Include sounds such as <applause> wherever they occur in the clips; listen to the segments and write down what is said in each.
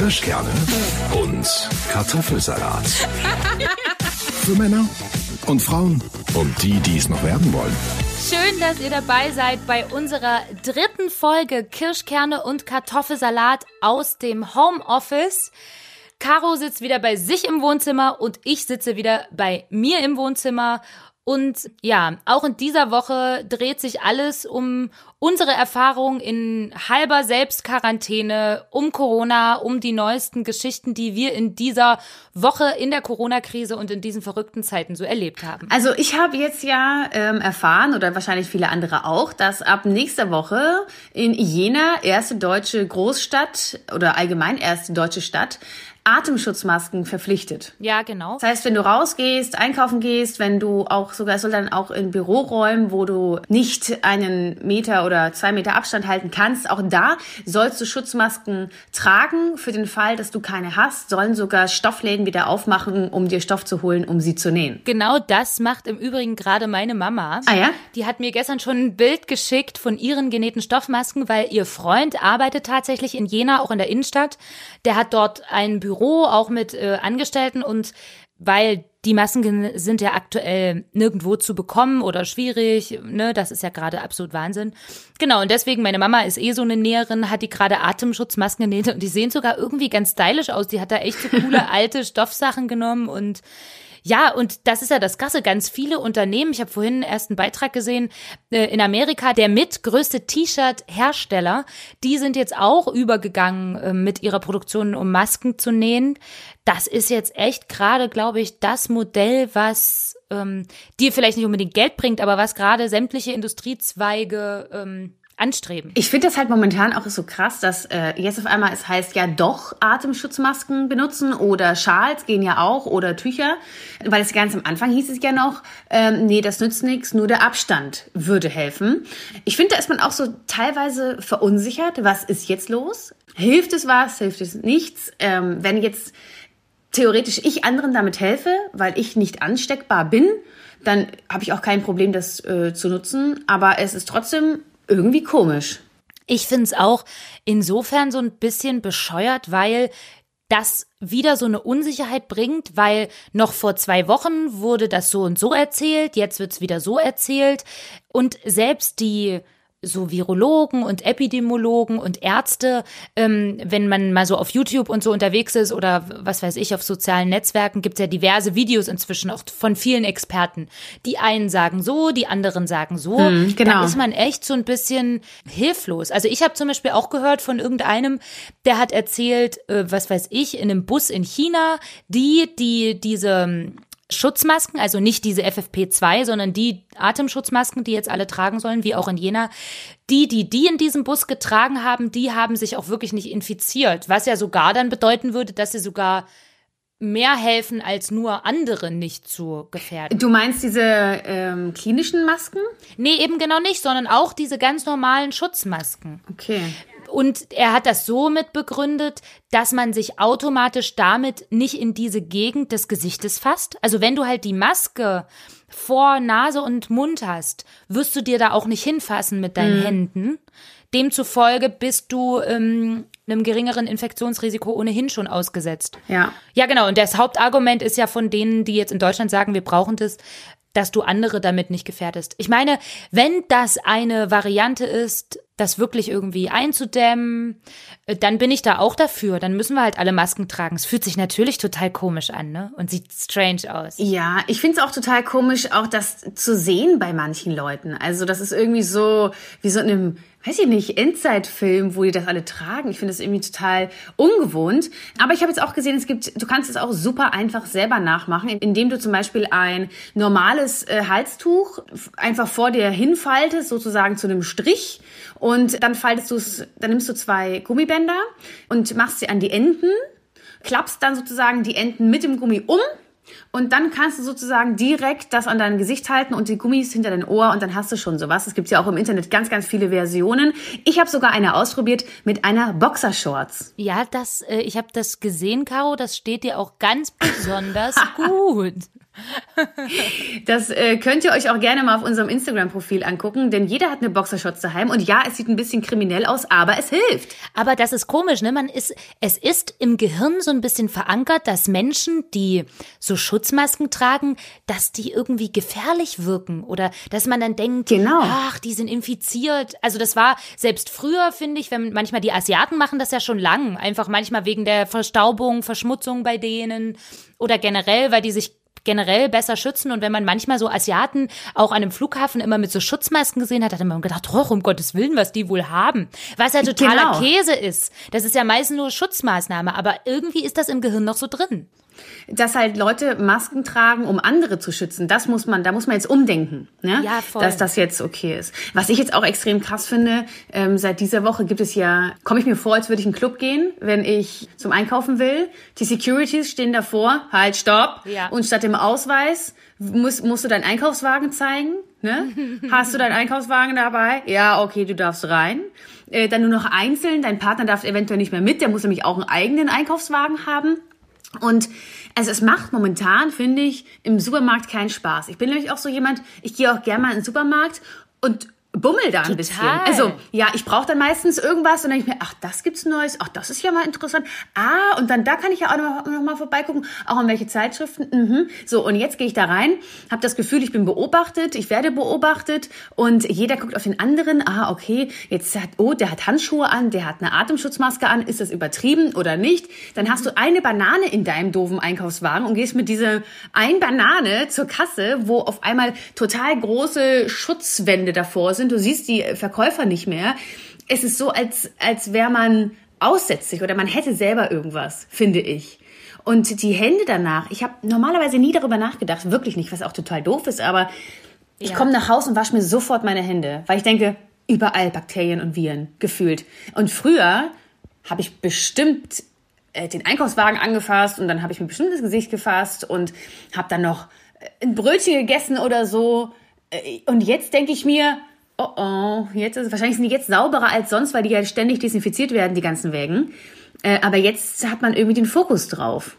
Kirschkerne und Kartoffelsalat. Für Männer und Frauen und die, die es noch werden wollen. Schön, dass ihr dabei seid bei unserer dritten Folge Kirschkerne und Kartoffelsalat aus dem Homeoffice. Caro sitzt wieder bei sich im Wohnzimmer und ich sitze wieder bei mir im Wohnzimmer und ja, auch in dieser Woche dreht sich alles um unsere Erfahrung in halber Selbstquarantäne, um Corona, um die neuesten Geschichten, die wir in dieser Woche in der Corona-Krise und in diesen verrückten Zeiten so erlebt haben. Also ich habe jetzt ja ähm, erfahren, oder wahrscheinlich viele andere auch, dass ab nächster Woche in Jena, erste deutsche Großstadt oder allgemein erste deutsche Stadt, Atemschutzmasken verpflichtet. Ja, genau. Das heißt, wenn du rausgehst, einkaufen gehst, wenn du auch sogar, soll dann auch in Büroräumen, wo du nicht einen Meter oder zwei Meter Abstand halten kannst, auch da sollst du Schutzmasken tragen. Für den Fall, dass du keine hast, sollen sogar Stoffläden wieder aufmachen, um dir Stoff zu holen, um sie zu nähen. Genau das macht im Übrigen gerade meine Mama. Ah ja? Die hat mir gestern schon ein Bild geschickt von ihren genähten Stoffmasken, weil ihr Freund arbeitet tatsächlich in Jena, auch in der Innenstadt. Der hat dort ein Büro Büro, auch mit äh, Angestellten und weil die Masken sind ja aktuell nirgendwo zu bekommen oder schwierig, ne, das ist ja gerade absolut Wahnsinn. Genau, und deswegen, meine Mama ist eh so eine Näherin, hat die gerade Atemschutzmasken genäht und die sehen sogar irgendwie ganz stylisch aus. Die hat da echt so coole <laughs> alte Stoffsachen genommen und ja, und das ist ja das Krasse. Ganz viele Unternehmen, ich habe vorhin erst einen Beitrag gesehen, äh, in Amerika, der mitgrößte T-Shirt-Hersteller, die sind jetzt auch übergegangen äh, mit ihrer Produktion, um Masken zu nähen. Das ist jetzt echt gerade, glaube ich, das Modell, was ähm, dir vielleicht nicht unbedingt Geld bringt, aber was gerade sämtliche Industriezweige ähm, anstreben. Ich finde das halt momentan auch so krass, dass äh, jetzt auf einmal es heißt ja doch Atemschutzmasken benutzen oder Schals gehen ja auch oder Tücher, weil es ganz am Anfang hieß es ja noch, ähm, nee, das nützt nichts, nur der Abstand würde helfen. Ich finde, da ist man auch so teilweise verunsichert. Was ist jetzt los? Hilft es was? Hilft es nichts? Ähm, wenn jetzt theoretisch ich anderen damit helfe, weil ich nicht ansteckbar bin, dann habe ich auch kein Problem, das äh, zu nutzen. Aber es ist trotzdem irgendwie komisch. Ich finde es auch insofern so ein bisschen bescheuert, weil das wieder so eine Unsicherheit bringt, weil noch vor zwei Wochen wurde das so und so erzählt, jetzt wird es wieder so erzählt. Und selbst die so Virologen und Epidemiologen und Ärzte, ähm, wenn man mal so auf YouTube und so unterwegs ist oder was weiß ich, auf sozialen Netzwerken, gibt es ja diverse Videos inzwischen auch von vielen Experten. Die einen sagen so, die anderen sagen so. Hm, genau. Da ist man echt so ein bisschen hilflos. Also ich habe zum Beispiel auch gehört von irgendeinem, der hat erzählt, äh, was weiß ich, in einem Bus in China, die, die diese Schutzmasken, also nicht diese FFP2, sondern die Atemschutzmasken, die jetzt alle tragen sollen, wie auch in Jena. Die, die die in diesem Bus getragen haben, die haben sich auch wirklich nicht infiziert, was ja sogar dann bedeuten würde, dass sie sogar mehr helfen, als nur andere nicht zu gefährden. Du meinst diese ähm, klinischen Masken? Nee, eben genau nicht, sondern auch diese ganz normalen Schutzmasken. Okay. Und er hat das so mit begründet, dass man sich automatisch damit nicht in diese Gegend des Gesichtes fasst. Also wenn du halt die Maske vor Nase und Mund hast, wirst du dir da auch nicht hinfassen mit deinen mhm. Händen. Demzufolge bist du ähm, einem geringeren Infektionsrisiko ohnehin schon ausgesetzt. Ja. Ja, genau. Und das Hauptargument ist ja von denen, die jetzt in Deutschland sagen, wir brauchen das, dass du andere damit nicht gefährdest. Ich meine, wenn das eine Variante ist, das wirklich irgendwie einzudämmen, äh, dann bin ich da auch dafür. Dann müssen wir halt alle Masken tragen. Es fühlt sich natürlich total komisch an, ne? Und sieht strange aus. Ja, ich finde es auch total komisch, auch das zu sehen bei manchen Leuten. Also das ist irgendwie so wie so in einem weiß ich nicht, Endzeitfilm, wo die das alle tragen. Ich finde das irgendwie total ungewohnt. Aber ich habe jetzt auch gesehen, es gibt, du kannst es auch super einfach selber nachmachen, indem du zum Beispiel ein normales äh, Halstuch einfach vor dir hinfaltest, sozusagen zu einem Strich. Und dann faltest du es, dann nimmst du zwei Gummibänder und machst sie an die Enden, klappst dann sozusagen die Enden mit dem Gummi um und dann kannst du sozusagen direkt das an dein Gesicht halten und die Gummis hinter dein Ohr und dann hast du schon sowas. Es gibt ja auch im Internet ganz, ganz viele Versionen. Ich habe sogar eine ausprobiert mit einer Boxershorts. Ja, das, äh, ich habe das gesehen, Caro. Das steht dir auch ganz besonders <laughs> gut. Das äh, könnt ihr euch auch gerne mal auf unserem Instagram-Profil angucken, denn jeder hat eine Boxershorts daheim und ja, es sieht ein bisschen kriminell aus, aber es hilft. Aber das ist komisch, ne? Man ist, es ist im Gehirn so ein bisschen verankert, dass Menschen, die so Schutzmasken tragen, dass die irgendwie gefährlich wirken oder dass man dann denkt, Genau. ach, die sind infiziert. Also das war selbst früher, finde ich, wenn manchmal die Asiaten machen das ja schon lang, einfach manchmal wegen der Verstaubung, Verschmutzung bei denen oder generell, weil die sich generell besser schützen. Und wenn man manchmal so Asiaten auch an einem Flughafen immer mit so Schutzmasken gesehen hat, hat man gedacht, oh, um Gottes Willen, was die wohl haben. Was ja totaler Genau. Käse ist. Das ist ja meistens nur Schutzmaßnahme, aber irgendwie ist das im Gehirn noch so drin. Dass halt Leute Masken tragen, um andere zu schützen, das muss man, da muss man jetzt umdenken, ne? Ja, voll. dass das jetzt okay ist. Was ich jetzt auch extrem krass finde, ähm, seit dieser Woche gibt es ja, komme ich mir vor, als würde ich in einen Club gehen, wenn ich zum Einkaufen will. Die Securities stehen davor, halt, stopp. Ja. Und statt dem Ausweis musst, musst du deinen Einkaufswagen zeigen. Ne? <laughs> Hast du deinen Einkaufswagen dabei? Ja, okay, du darfst rein. Äh, dann nur noch einzeln. Dein Partner darf eventuell nicht mehr mit. Der muss nämlich auch einen eigenen Einkaufswagen haben. Und also es macht momentan, finde ich, im Supermarkt keinen Spaß. Ich bin nämlich auch so jemand, ich gehe auch gerne mal in den Supermarkt und bummel da ein bisschen. Also ja, ich brauche dann meistens irgendwas und dann denke ich mir, ach, das gibt's Neues, ach, das ist ja mal interessant. Ah, und dann da kann ich ja auch noch, noch mal vorbeigucken, auch an welche Zeitschriften. Mhm. So, und jetzt gehe ich da rein, habe das Gefühl, ich bin beobachtet, ich werde beobachtet und jeder guckt auf den anderen. Ah, okay, jetzt hat, oh, der hat Handschuhe an, der hat eine Atemschutzmaske an, ist das übertrieben oder nicht? Dann hast du eine Banane in deinem doofen Einkaufswagen und gehst mit dieser ein Banane zur Kasse, wo auf einmal total große Schutzwände davor sind. Du siehst die Verkäufer nicht mehr. Es ist so, als, als wäre man aussätzlich oder man hätte selber irgendwas, finde ich. Und die Hände danach, ich habe normalerweise nie darüber nachgedacht, wirklich nicht, was auch total doof ist, aber ich Ja. komme nach Hause und wasche mir sofort meine Hände, weil ich denke, überall Bakterien und Viren gefühlt. Und früher habe ich bestimmt äh, den Einkaufswagen angefasst und dann habe ich mir bestimmt das Gesicht gefasst und habe dann noch äh, ein Brötchen gegessen oder so. Äh, Und jetzt denke ich mir, oh oh, jetzt ist, wahrscheinlich sind die jetzt sauberer als sonst, weil die ja ständig desinfiziert werden, die ganzen Wägen. Äh, Aber jetzt hat man irgendwie den Fokus drauf.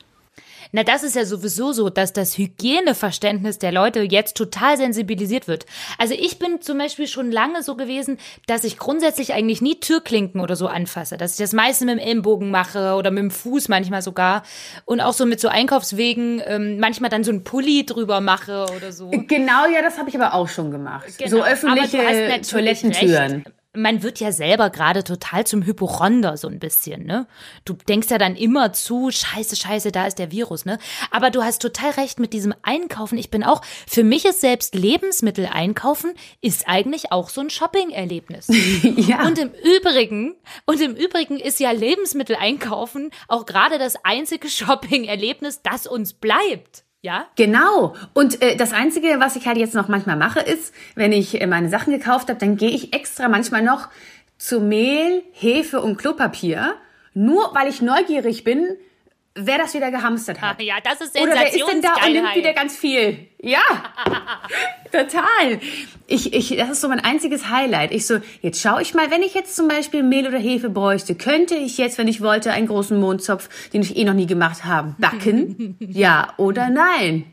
Na, das ist ja sowieso so, dass das Hygieneverständnis der Leute jetzt total sensibilisiert wird. Also ich bin zum Beispiel schon lange so gewesen, dass ich grundsätzlich eigentlich nie Türklinken oder so anfasse. Dass ich das meistens mit dem Ellenbogen mache oder mit dem Fuß manchmal sogar. Und auch so mit so Einkaufswegen ähm, manchmal dann so ein Pulli drüber mache oder so. Genau, ja, das habe ich aber auch schon gemacht. So Genau. öffentliche hast natürlich Toilettentüren. recht. Man wird ja selber gerade total zum Hypochonder so ein bisschen, ne? Du denkst ja dann immer zu, scheiße, scheiße, da ist der Virus, ne? Aber du hast total recht mit diesem Einkaufen. Ich bin auch, für mich ist selbst Lebensmittel einkaufen, ist eigentlich auch so ein Shopping-Erlebnis. <laughs> Ja. Und im Übrigen, und im Übrigen ist ja Lebensmittel einkaufen auch gerade das einzige Shopping-Erlebnis, das uns bleibt. Ja? Genau. Und äh, das Einzige, was ich halt jetzt noch manchmal mache, ist, wenn ich äh, meine Sachen gekauft habe, dann gehe ich extra manchmal noch zu Mehl, Hefe und Klopapier, nur weil ich neugierig bin, wer das wieder gehamstert hat. <laughs> Ja, das ist Oder wer ist denn da und nimmt wieder ganz viel? Ja, <laughs> total. Ich, ich, das ist so mein einziges Highlight. Ich so, jetzt schaue ich mal, wenn ich jetzt zum Beispiel Mehl oder Hefe bräuchte, könnte ich jetzt, wenn ich wollte, einen großen Mondzopf, den ich eh noch nie gemacht habe, backen? <laughs> ja oder nein?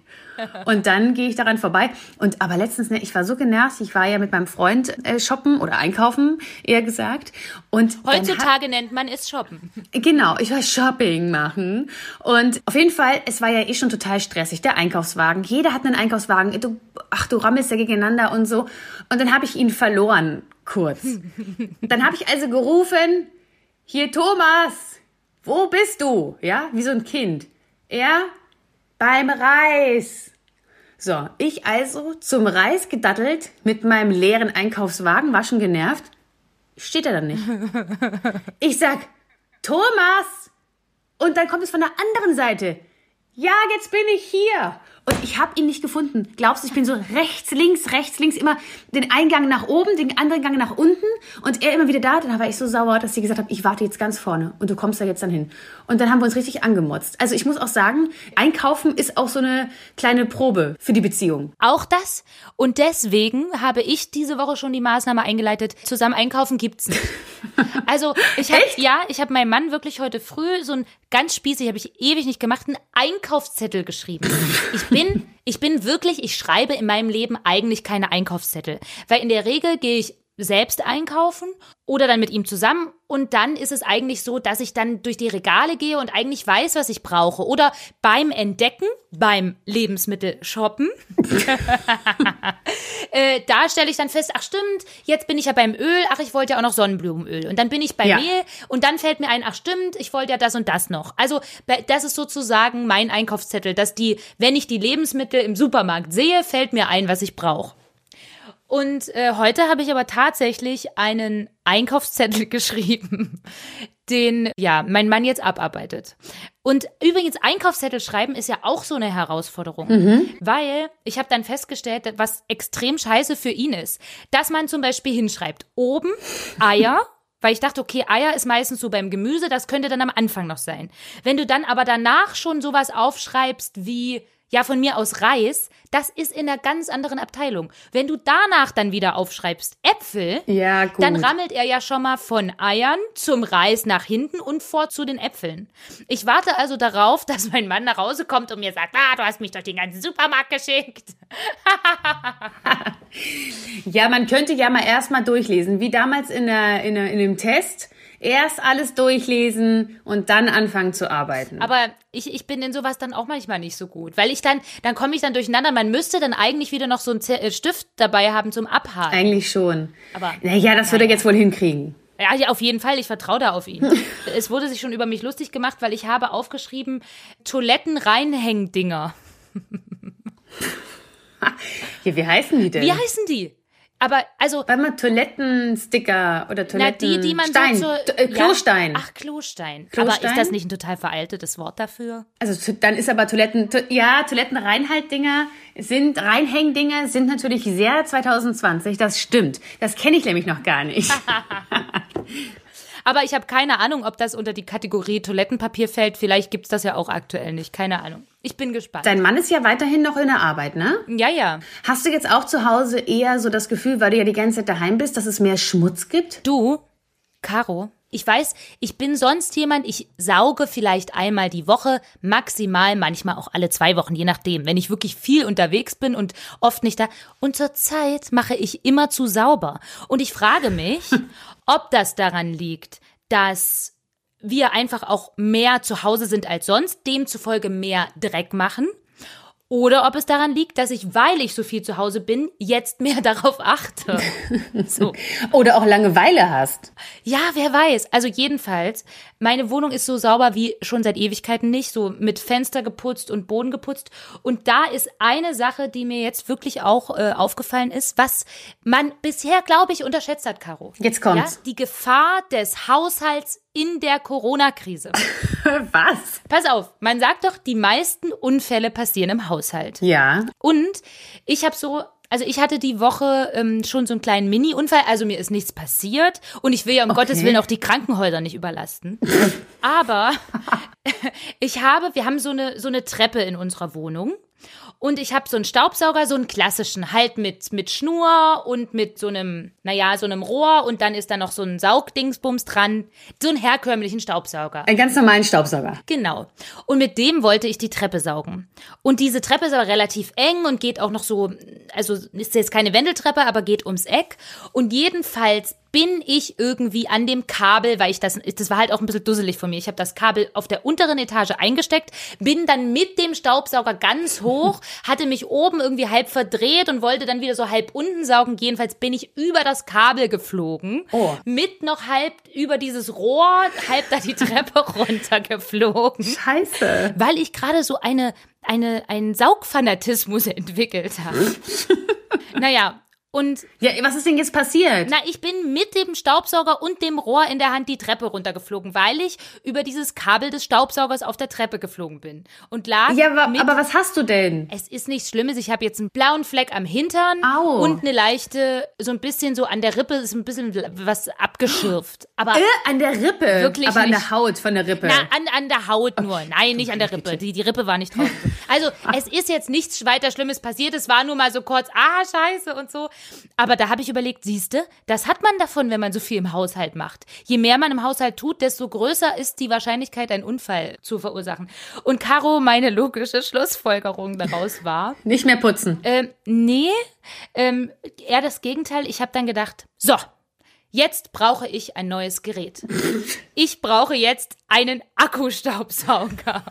Und dann gehe ich daran vorbei. Und aber letztens, ne, ich war so genervt. Ich war ja mit meinem Freund äh, shoppen oder einkaufen, eher gesagt. Und dann hat- Heutzutage nennt man es Shoppen. Genau, ich war Shopping machen. Und auf jeden Fall, es war ja eh schon total stressig, der Einkaufswagen. Jeder hat einen Einkaufswagen. Du, ach, du rammelst ja gegeneinander und so. Und dann habe ich ihn verloren, kurz. <laughs> dann habe ich also gerufen, hier Thomas, wo bist du? Ja, wie so ein Kind. Er beim Reis. So, ich also zum Reis gedattelt mit meinem leeren Einkaufswagen, war schon genervt. Steht er dann nicht. <laughs> Ich sag, Thomas! Und dann kommt es von der anderen Seite. Ja, jetzt bin ich hier. Und ich habe ihn nicht gefunden. Glaubst du, ich bin so rechts, links, rechts, links, immer den Eingang nach oben, den anderen Gang nach unten und er immer wieder da. Dann war ich so sauer, dass sie gesagt hat, ich warte jetzt ganz vorne und du kommst da jetzt dann hin. Und dann haben wir uns richtig angemotzt. Also ich muss auch sagen, Einkaufen ist auch so eine kleine Probe für die Beziehung. Auch das. Und deswegen habe ich diese Woche schon die Maßnahme eingeleitet, zusammen einkaufen gibt's nicht. <laughs> Also ich habe ja, ich habe meinem Mann wirklich heute früh so ein ganz spießig, habe ich ewig nicht gemacht, einen Einkaufszettel geschrieben. Ich bin, ich bin wirklich, ich schreibe in meinem Leben eigentlich keine Einkaufszettel. Weil in der Regel gehe ich selbst einkaufen oder dann mit ihm zusammen. Und dann ist es eigentlich so, dass ich dann durch die Regale gehe und eigentlich weiß, was ich brauche. Oder beim Entdecken, beim Lebensmittel shoppen, <laughs> äh, da stelle ich dann fest, ach stimmt, jetzt bin ich ja beim Öl, ach, ich wollte ja auch noch Sonnenblumenöl. Und dann bin ich bei Ja. Mehl und dann fällt mir ein, ach stimmt, ich wollte ja das und das noch. Also das ist sozusagen mein Einkaufszettel, dass die, wenn ich die Lebensmittel im Supermarkt sehe, fällt mir ein, was ich brauche. Und äh, heute habe ich aber tatsächlich einen Einkaufszettel <laughs> geschrieben, den ja mein Mann jetzt abarbeitet. Und übrigens Einkaufszettel schreiben ist ja auch so eine Herausforderung, weil ich habe dann festgestellt, was extrem scheiße für ihn ist, dass man zum Beispiel hinschreibt oben Eier. Weil ich dachte, okay, Eier ist meistens so beim Gemüse, das könnte dann am Anfang noch sein. Wenn du dann aber danach schon sowas aufschreibst wie, ja, von mir aus Reis, das ist in einer ganz anderen Abteilung. Wenn du danach dann wieder aufschreibst Äpfel, Ja, dann rammelt er ja schon mal von Eiern zum Reis nach hinten und vor zu den Äpfeln. Ich warte also darauf, dass mein Mann nach Hause kommt und mir sagt, ah, du hast mich durch den ganzen Supermarkt geschickt. <laughs> Ja, man könnte ja mal erstmal durchlesen, wie damals in, der, in, der, in dem Test. Erst alles durchlesen und dann anfangen zu arbeiten. Aber ich, ich bin in sowas dann auch manchmal nicht so gut, weil ich dann, dann komme ich dann durcheinander. Man müsste dann eigentlich wieder noch so einen äh, Stift dabei haben zum Abhaken. Eigentlich schon. Aber- naja, das wird er jetzt wohl hinkriegen. Ja, ja, auf jeden Fall. Ich vertraue da auf ihn. <laughs> es wurde sich schon über mich lustig gemacht, weil ich habe aufgeschrieben Toiletten-Reinhängdinger. <laughs> Ja, wie heißen die denn? Wie heißen die? Aber also Warte mal, Toilettensticker oder na Toiletten... die, die man Stein. so T- äh, Klostein. Ja. Ach Klostein. Klostein? Aber ist das nicht ein total veraltetes Wort dafür? Also dann ist aber Toiletten... To ja, Toilettenreinhaltdinger sind... Reinhängdinger sind natürlich sehr 2020. Das stimmt. Das kenne ich nämlich noch gar nicht. <laughs> <laughs> Aber ich habe keine Ahnung, ob das unter die Kategorie Toilettenpapier fällt. Vielleicht gibt's das ja auch aktuell nicht. Keine Ahnung. Ich bin gespannt. Dein Mann ist ja weiterhin noch in der Arbeit, ne? ja, ja. Hast du jetzt auch zu Hause eher so das Gefühl, weil du ja die ganze Zeit daheim bist, dass es mehr Schmutz gibt? Du, Caro, ich weiß, ich bin sonst jemand, ich sauge vielleicht einmal die Woche, maximal manchmal auch alle zwei Wochen, je nachdem, wenn ich wirklich viel unterwegs bin und oft nicht da. Und zurzeit mache ich immer zu sauber. Und ich frage mich, <laughs> ob das daran liegt, dass wir einfach auch mehr zu Hause sind als sonst, demzufolge mehr Dreck machen. Oder ob es daran liegt, dass ich, weil ich so viel zu Hause bin, jetzt mehr <laughs> darauf achte. So. Oder auch Langeweile hast? Ja, wer weiß. Also jedenfalls, meine Wohnung ist so sauber wie schon seit Ewigkeiten nicht, so mit Fenster geputzt und Boden geputzt. Und da ist eine Sache, die mir jetzt wirklich auch äh, aufgefallen ist, was man bisher, glaube ich, unterschätzt hat, Caro. Jetzt kommt's. Ja, die Gefahr des Haushalts in der Corona-Krise. <laughs> Was? Pass auf, man sagt doch, die meisten Unfälle passieren im Haushalt. Ja. Und ich habe so, also ich hatte die Woche ähm, schon so einen kleinen Mini-Unfall, also mir ist nichts passiert und ich will ja um Gottes Willen auch die Krankenhäuser nicht überlasten. <laughs> Aber <laughs> ich habe, wir haben so eine, so eine Treppe in unserer Wohnung. Und ich habe so einen Staubsauger, so einen klassischen, halt mit, mit Schnur und mit so einem, naja, so einem Rohr und dann ist da noch so ein Saugdingsbums dran. So einen herkömmlichen Staubsauger. Einen ganz normalen Staubsauger. Genau. Und mit dem wollte ich die Treppe saugen. Und diese Treppe ist aber relativ eng und geht auch noch so, also ist jetzt keine Wendeltreppe, aber geht ums Eck. Und jedenfalls bin ich irgendwie an dem Kabel, weil ich das, das war halt auch ein bisschen dusselig von mir. Ich habe das Kabel auf der unteren Etage eingesteckt, bin dann mit dem Staubsauger ganz hoch, <laughs> hatte mich oben irgendwie halb verdreht und wollte dann wieder so halb unten saugen. Jedenfalls bin ich über das Kabel geflogen, Oh. mit noch halb über dieses Rohr, halb da die Treppe <laughs> runtergeflogen, Scheiße. weil ich gerade so eine, eine, einen Saugfanatismus <laughs> entwickelt habe. naja, und Ja, was ist denn jetzt passiert? na, ich bin mit dem Staubsauger und dem Rohr in der Hand die Treppe runtergeflogen, weil ich über dieses Kabel des Staubsaugers auf der Treppe geflogen bin. Und lag ja, aber, aber was hast du denn? es ist nichts Schlimmes. Ich habe jetzt einen blauen Fleck am Hintern Au. und eine leichte, so ein bisschen so an der Rippe ist ein bisschen was abgeschürft. Aber Äh, an der Rippe. Wirklich aber an nicht. der Haut von der Rippe. na, an, an der Haut nur. Nein, nicht an der Rippe. Die, die Rippe war nicht drauf. Also, es ist jetzt nichts weiter Schlimmes passiert. Es war nur mal so kurz, ah, scheiße und so. Aber da habe ich überlegt, siehste, das hat man davon, wenn man so viel im Haushalt macht. Je mehr man im Haushalt tut, desto größer ist die Wahrscheinlichkeit, einen Unfall zu verursachen. Und Caro, meine logische Schlussfolgerung daraus war. <laughs> Nicht mehr putzen. Ähm, nee, ähm, eher das Gegenteil. Ich habe dann gedacht, so, Jetzt brauche ich ein neues Gerät. <laughs> Ich brauche jetzt einen Akkustaubsauger.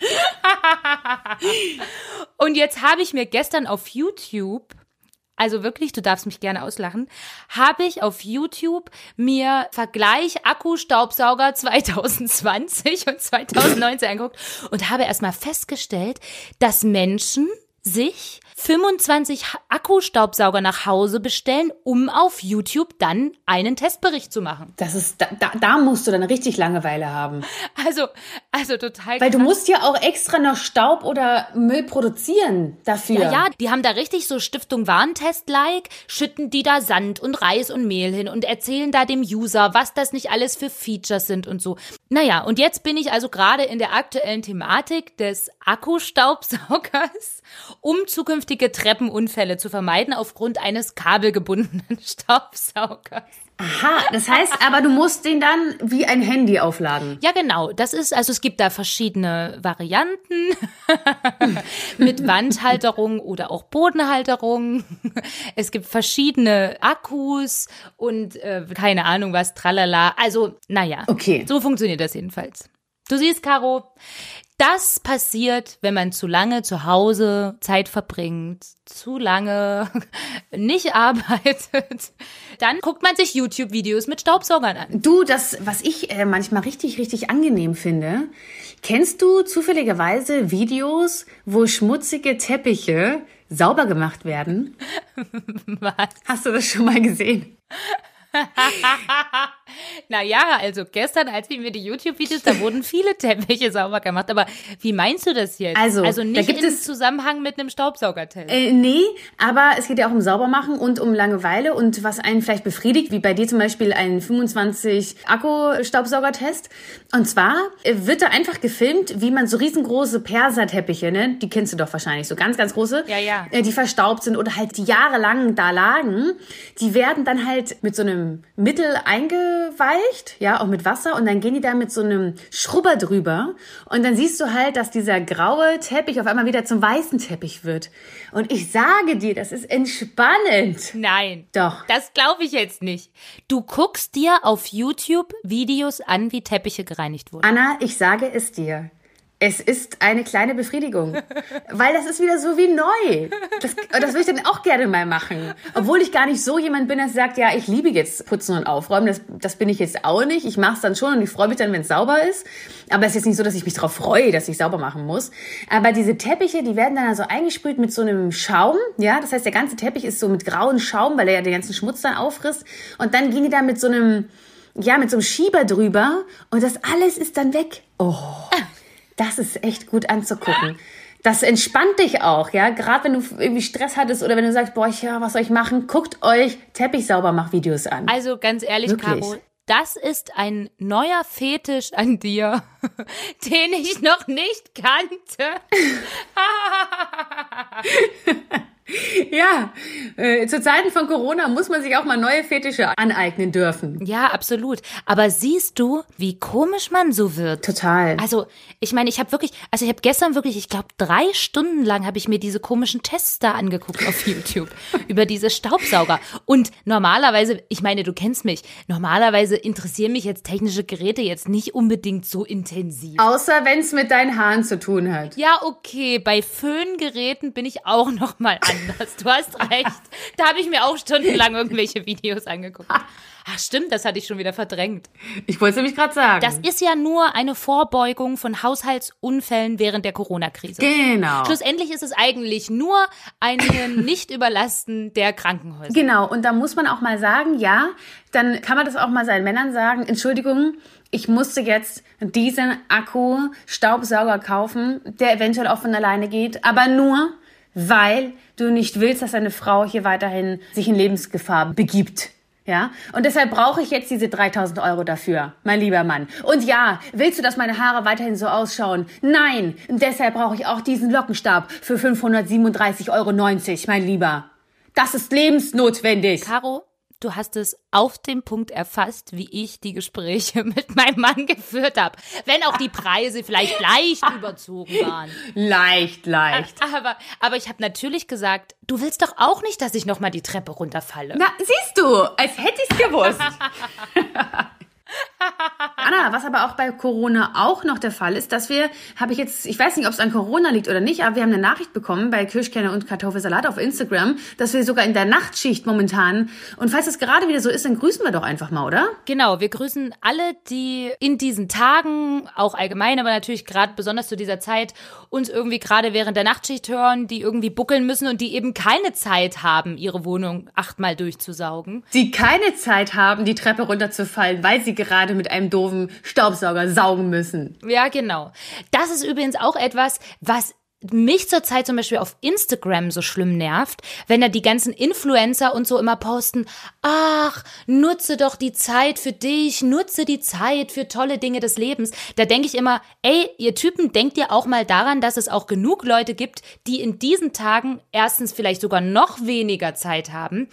<laughs> Und jetzt habe ich mir gestern auf YouTube, also wirklich, du darfst mich gerne auslachen, habe ich auf YouTube mir Vergleich Akkustaubsauger <laughs> 2020 und 2019 angeguckt und habe erstmal festgestellt, dass Menschen sich 25 Akkustaubsauger nach Hause bestellen, um auf YouTube dann einen Testbericht zu machen. Das ist, da, da, da musst du dann richtig Langeweile haben. Also, also total. Weil du musst ja auch extra noch Staub oder Müll produzieren dafür. Ja, ja, die haben da richtig so Stiftung Warentest-like, schütten die da Sand und Reis und Mehl hin und erzählen da dem User, was das nicht alles für Features sind und so. Naja, und jetzt bin ich also gerade in der aktuellen Thematik des Akkustaubsaugers, um zukünftig zukünftige Treppenunfälle zu vermeiden aufgrund eines kabelgebundenen <laughs> Staubsaugers. Aha, das heißt aber, du musst den dann wie ein Handy aufladen. Ja, genau. Das ist, also es gibt da verschiedene Varianten <laughs> mit Wandhalterung oder auch Bodenhalterung. Es gibt verschiedene Akkus und äh, keine Ahnung was, tralala. Also, naja. Okay. So funktioniert das jedenfalls. Du siehst, Caro, das passiert, wenn man zu lange zu Hause Zeit verbringt, zu lange <laughs> nicht <laughs> arbeitet. Dann guckt man sich YouTube-Videos mit Staubsaugern an. Du, das, was ich äh, manchmal richtig, richtig angenehm finde, kennst du zufälligerweise Videos, wo schmutzige Teppiche sauber gemacht werden? <laughs> Was? Hast du das schon mal gesehen? Naja, also gestern, als wir mir die YouTube-Videos, da wurden viele Teppiche sauber gemacht. Aber wie meinst du das jetzt? Also, also nicht da gibt im es, Zusammenhang mit einem Staubsaugertest. Äh, nee, aber es geht ja auch um Saubermachen und um Langeweile und was einen vielleicht befriedigt, wie bei dir zum Beispiel ein 25 Akku-Staubsaugertest. Und zwar äh, wird da einfach gefilmt, wie man so riesengroße Perserteppiche, ne, die kennst du doch wahrscheinlich, so ganz, ganz große, Ja, ja. Äh, die verstaubt sind oder halt die jahrelang da lagen, die werden dann halt mit so einem Mittel eingeweicht, ja, auch mit Wasser und dann gehen die da mit so einem Schrubber drüber und dann siehst du halt, dass dieser graue Teppich auf einmal wieder zum weißen Teppich wird. Und ich sage dir, das ist entspannend. Nein. Doch. Das glaube ich jetzt nicht. Du guckst dir auf YouTube Videos an, wie Teppiche gereinigt wurden. Anna, ich sage es dir. Es ist eine kleine Befriedigung, <laughs> weil das ist wieder so wie neu. Das, das würde ich dann auch gerne mal machen. Obwohl ich gar nicht so jemand bin, der sagt, ja, ich liebe jetzt Putzen und Aufräumen. Das, das bin ich jetzt auch nicht. Ich mache es dann schon und ich freue mich dann, wenn es sauber ist. Aber es ist jetzt nicht so, dass ich mich darauf freue, dass ich sauber machen muss. Aber diese Teppiche, die werden dann also eingesprüht mit so einem Schaum. Ja, das heißt, der ganze Teppich ist so mit grauen Schaum, weil er ja den ganzen Schmutz dann auffrisst. Und dann gehen die da mit so einem, ja, mit so einem Schieber drüber und das alles ist dann weg. Oh. <laughs> Das ist echt gut anzugucken. Das entspannt dich auch, ja. Gerade wenn du irgendwie Stress hattest oder wenn du sagst, boah, ich, ja, was soll ich machen? Guckt euch Teppichsaubermach-Videos an. Also ganz ehrlich, Wirklich? Caro, das ist ein neuer Fetisch an dir, <laughs> den ich noch nicht kannte. <laughs> <laughs> Ja, äh, zu Zeiten von Corona muss man sich auch mal neue Fetische aneignen dürfen. Ja, absolut. Aber siehst du, wie komisch man so wird? Total. Also, ich meine, ich habe wirklich, also ich habe gestern wirklich, ich glaube, drei Stunden lang habe ich mir diese komischen Tests da angeguckt auf <laughs> YouTube über diese Staubsauger. Und normalerweise, ich meine, du kennst mich, normalerweise interessieren mich jetzt technische Geräte jetzt nicht unbedingt so intensiv. Außer wenn es mit deinen Haaren zu tun hat. Ja, okay, bei Föhngeräten bin ich auch noch mal <laughs> anders. Du hast recht. Da habe ich mir auch stundenlang irgendwelche Videos angeguckt. Ach stimmt, das hatte ich schon wieder verdrängt. Ich wollte es nämlich gerade sagen. Das ist ja nur eine Vorbeugung von Haushaltsunfällen während der Corona-Krise. genau. Schlussendlich ist es eigentlich nur ein Nicht-Überlasten der Krankenhäuser. Genau, und da muss man auch mal sagen, ja, dann kann man das auch mal seinen Männern sagen, Entschuldigung, ich musste jetzt diesen Akku-Staubsauger kaufen, der eventuell auch von alleine geht, aber nur, weil du nicht willst, dass deine Frau hier weiterhin sich in Lebensgefahr begibt. Ja, und deshalb brauche ich jetzt diese 3000 Euro dafür, mein lieber Mann. Und ja, willst du, dass meine Haare weiterhin so ausschauen? Nein, und deshalb brauche ich auch diesen Lockenstab für 537,90 Euro, mein Lieber. Das ist lebensnotwendig. Caro, du hast es auf den Punkt erfasst, wie ich die Gespräche <laughs> mit meinem Mann geführt habe. Wenn auch die Preise vielleicht leicht <laughs> überzogen waren. Leicht, leicht. Aber, aber ich habe natürlich gesagt, du willst doch auch nicht, dass ich nochmal die Treppe runterfalle. Na, siehst du, als hätte ich's gewusst. <laughs> Anna, was aber auch bei Corona auch noch der Fall ist, dass wir, habe ich jetzt, ich weiß nicht, ob es an Corona liegt oder nicht, aber wir haben eine Nachricht bekommen bei Kirschkerne und Kartoffelsalat auf Instagram, dass wir sogar in der Nachtschicht momentan, und falls das gerade wieder so ist, dann grüßen wir doch einfach mal, oder? Genau, wir grüßen alle, die in diesen Tagen, auch allgemein, aber natürlich gerade besonders zu dieser Zeit, uns irgendwie gerade während der Nachtschicht hören, die irgendwie buckeln müssen und die eben keine Zeit haben, ihre Wohnung achtmal durchzusaugen. Die keine Zeit haben, die Treppe runterzufallen, weil sie gerade mit einem doofen Staubsauger saugen müssen. Ja, genau. Das ist übrigens auch etwas, was mich zurzeit zum Beispiel auf Instagram so schlimm nervt, wenn da die ganzen Influencer und so immer posten, ach, nutze doch die Zeit für dich, nutze die Zeit für tolle Dinge des Lebens. Da denke ich immer, ey, ihr Typen, denkt ihr auch mal daran, dass es auch genug Leute gibt, die in diesen Tagen erstens vielleicht sogar noch weniger Zeit haben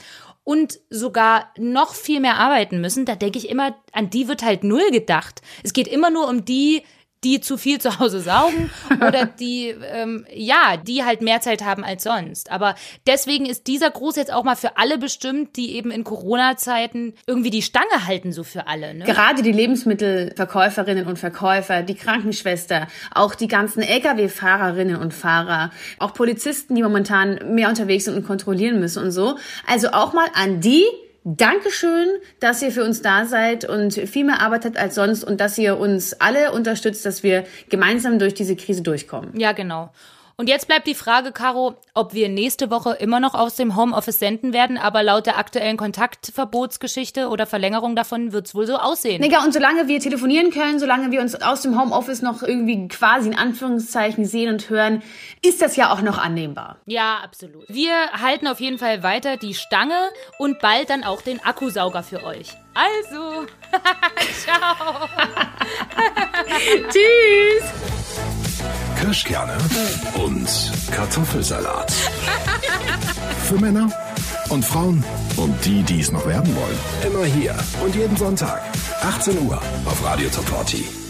und sogar noch viel mehr arbeiten müssen, da denke ich immer, an die wird halt null gedacht. Es geht immer nur um die, die zu viel zu Hause saugen <laughs> oder die, ähm, ja, die halt mehr Zeit haben als sonst. Aber deswegen ist dieser Gruß jetzt auch mal für alle bestimmt, die eben in Corona-Zeiten irgendwie die Stange halten, so für alle. Ne? Gerade die Lebensmittelverkäuferinnen und Verkäufer, die Krankenschwester, auch die ganzen Lkw-Fahrerinnen und Fahrer, auch Polizisten, die momentan mehr unterwegs sind und kontrollieren müssen und so. Also auch mal an die, Dankeschön, dass ihr für uns da seid und viel mehr arbeitet als sonst und dass ihr uns alle unterstützt, dass wir gemeinsam durch diese Krise durchkommen. Ja, genau. Und jetzt bleibt die Frage, Caro, ob wir nächste Woche immer noch aus dem Homeoffice senden werden, aber laut der aktuellen Kontaktverbotsgeschichte oder Verlängerung davon wird es wohl so aussehen. Digga, und solange wir telefonieren können, solange wir uns aus dem Homeoffice noch irgendwie quasi in Anführungszeichen sehen und hören, ist das ja auch noch annehmbar. Ja, absolut. Wir halten auf jeden Fall weiter die Stange und bald dann auch den Akkusauger für euch. Also, <laughs> ciao. <laughs> <laughs> Tschüss. Kirschkerne und Kartoffelsalat. Für Männer und Frauen und die, die es noch werden wollen. Immer hier und jeden Sonntag, 18 Uhr auf Radio Top 40.